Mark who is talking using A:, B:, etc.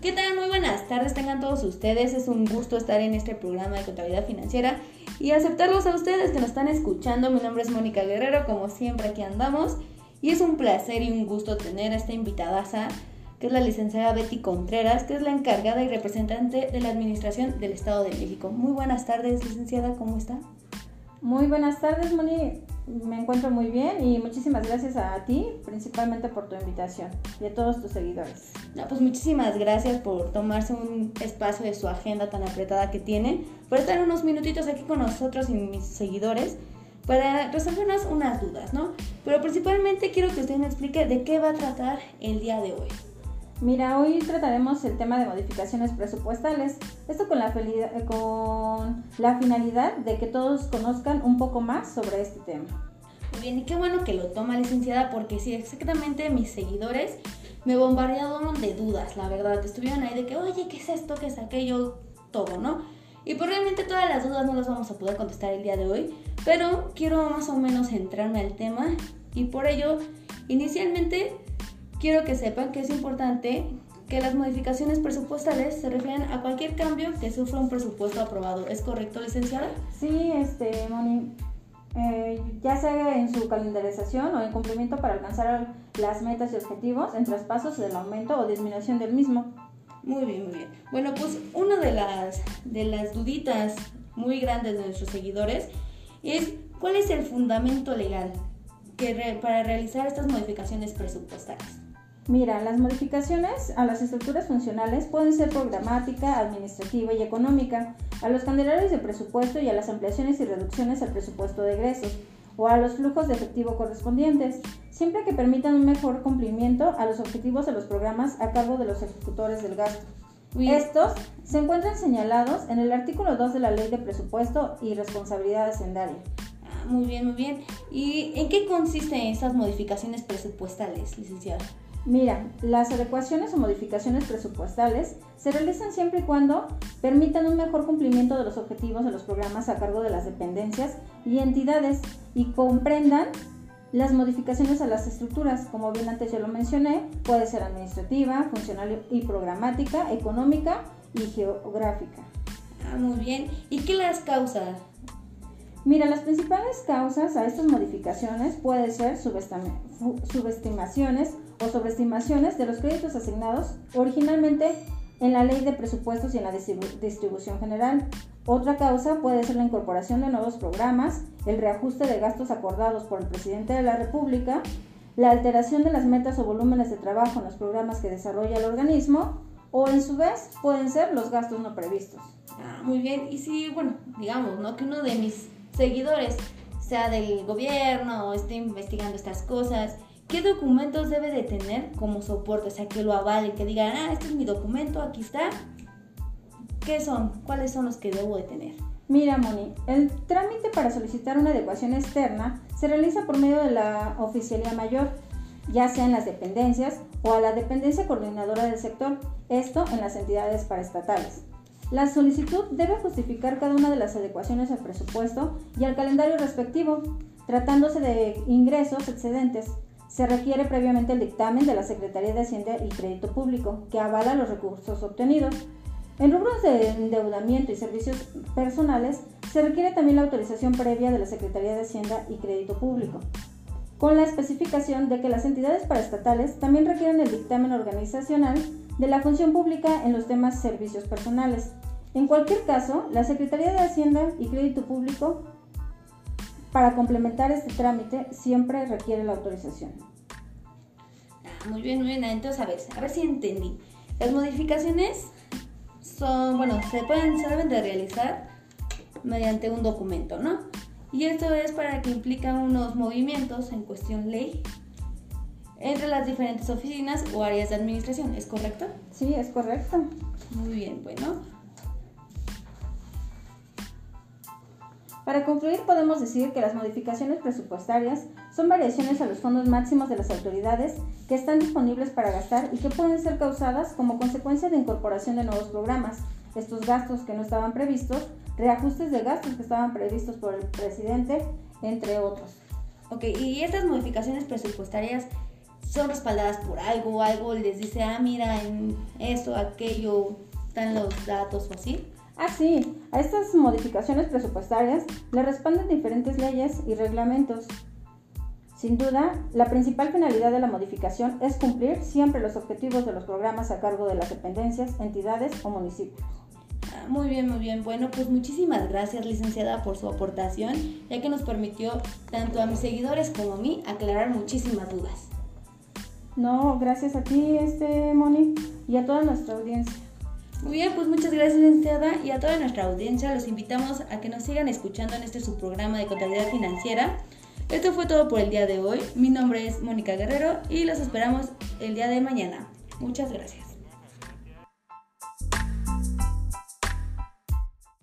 A: ¿Qué tal? Muy buenas tardes, tengan todos ustedes. Es un gusto estar en este programa de contabilidad financiera y aceptarlos a ustedes que nos están escuchando. Mi nombre es Mónica Guerrero, como siempre aquí andamos. Y es un placer y un gusto tener a esta invitada, que es la licenciada Betty Contreras, que es la encargada y representante de la Administración del Estado de México. Muy buenas tardes, licenciada, ¿cómo está?
B: Muy buenas tardes, Moni me encuentro muy bien y muchísimas gracias a ti, principalmente por tu invitación y a todos tus seguidores.
A: No, pues muchísimas gracias por tomarse un espacio de su agenda tan apretada que tiene, por estar unos minutitos aquí con nosotros y mis seguidores para resolvernos unas dudas, ¿no? Pero principalmente quiero que usted me explique de qué va a tratar el día de hoy.
B: Mira, hoy trataremos el tema de modificaciones presupuestales. Esto con la, con la finalidad de que todos conozcan un poco más sobre este tema.
A: Muy bien, y qué bueno que lo toma licenciada porque sí, exactamente mis seguidores me bombardearon de dudas, la verdad. Estuvieron ahí de que, oye, ¿qué es esto? ¿Qué es aquello? Todo, ¿no? Y pues realmente todas las dudas no las vamos a poder contestar el día de hoy, pero quiero más o menos centrarme al tema y por ello, inicialmente quiero que sepan que es importante que las modificaciones presupuestales se refieren a cualquier cambio que sufra un presupuesto aprobado. ¿Es correcto, licenciada?
B: Sí, este, Moni. Eh, ya sea en su calendarización o en cumplimiento para alcanzar las metas y objetivos, en traspasos del aumento o disminución del mismo.
A: Muy bien, muy bien. Bueno, pues una de las, de las duditas muy grandes de nuestros seguidores es cuál es el fundamento legal que para realizar estas modificaciones presupuestarias.
B: Mira, las modificaciones a las estructuras funcionales pueden ser programática, administrativa y económica, a los candelarios de presupuesto y a las ampliaciones y reducciones al presupuesto de egresos o a los flujos de efectivo correspondientes, siempre que permitan un mejor cumplimiento a los objetivos de los programas a cargo de los ejecutores del gasto. Estos se encuentran señalados en el artículo 2 de la Ley de Presupuesto y Responsabilidad Hacendaria.
A: Ah, muy bien, muy bien. ¿Y en qué consisten estas modificaciones presupuestales, licenciada?
B: Mira, las adecuaciones o modificaciones presupuestales se realizan siempre y cuando permitan un mejor cumplimiento de los objetivos de los programas a cargo de las dependencias y entidades y comprendan las modificaciones a las estructuras, como bien antes ya lo mencioné, puede ser administrativa, funcional y programática, económica y geográfica.
A: Ah, muy bien. ¿Y qué las causa?
B: Mira, las principales causas a estas modificaciones pueden ser subestimaciones o sobreestimaciones de los créditos asignados originalmente en la ley de presupuestos y en la distribución general. Otra causa puede ser la incorporación de nuevos programas, el reajuste de gastos acordados por el presidente de la República, la alteración de las metas o volúmenes de trabajo en los programas que desarrolla el organismo, o en su vez pueden ser los gastos no previstos.
A: Ah, muy bien, y si, bueno, digamos, ¿no? Que uno de mis seguidores, sea del gobierno o esté investigando estas cosas, ¿qué documentos debe de tener como soporte? O sea, que lo avalen, que digan, ah, este es mi documento, aquí está. ¿Qué son? ¿Cuáles son los que debo de tener?
B: Mira, Moni, el trámite para solicitar una adecuación externa se realiza por medio de la oficialía mayor, ya sea en las dependencias o a la dependencia coordinadora del sector, esto en las entidades paraestatales. La solicitud debe justificar cada una de las adecuaciones al presupuesto y al calendario respectivo. Tratándose de ingresos excedentes, se requiere previamente el dictamen de la Secretaría de Hacienda y Crédito Público, que avala los recursos obtenidos. En rubros de endeudamiento y servicios personales, se requiere también la autorización previa de la Secretaría de Hacienda y Crédito Público, con la especificación de que las entidades paraestatales también requieren el dictamen organizacional de la función pública en los temas servicios personales. En cualquier caso, la Secretaría de Hacienda y Crédito Público, para complementar este trámite, siempre requiere la autorización.
A: Ah, muy bien, muy bien. Entonces, a ver, a ver si entendí. Las modificaciones son, bueno, se, pueden, se deben de realizar mediante un documento, ¿no? Y esto es para que implica unos movimientos en cuestión ley entre las diferentes oficinas o áreas de administración, ¿es correcto?
B: Sí, es correcto.
A: Muy bien, bueno.
B: Para concluir, podemos decir que las modificaciones presupuestarias son variaciones a los fondos máximos de las autoridades que están disponibles para gastar y que pueden ser causadas como consecuencia de incorporación de nuevos programas, estos gastos que no estaban previstos, reajustes de gastos que estaban previstos por el presidente, entre otros.
A: Ok, y estas modificaciones presupuestarias son respaldadas por algo, algo les dice, ah, mira, en esto, aquello, están los datos o así.
B: Ah, sí, a estas modificaciones presupuestarias le respaldan diferentes leyes y reglamentos. Sin duda, la principal finalidad de la modificación es cumplir siempre los objetivos de los programas a cargo de las dependencias, entidades o municipios.
A: Muy bien, muy bien. Bueno, pues muchísimas gracias, licenciada, por su aportación, ya que nos permitió tanto a mis seguidores como a mí aclarar muchísimas dudas.
B: No, gracias a ti, este Moni, y a toda nuestra audiencia.
A: Muy bien, pues muchas gracias, licenciada, y a toda nuestra audiencia los invitamos a que nos sigan escuchando en este subprograma de contabilidad financiera. Esto fue todo por el día de hoy. Mi nombre es Mónica Guerrero y los esperamos el día de mañana. Muchas gracias.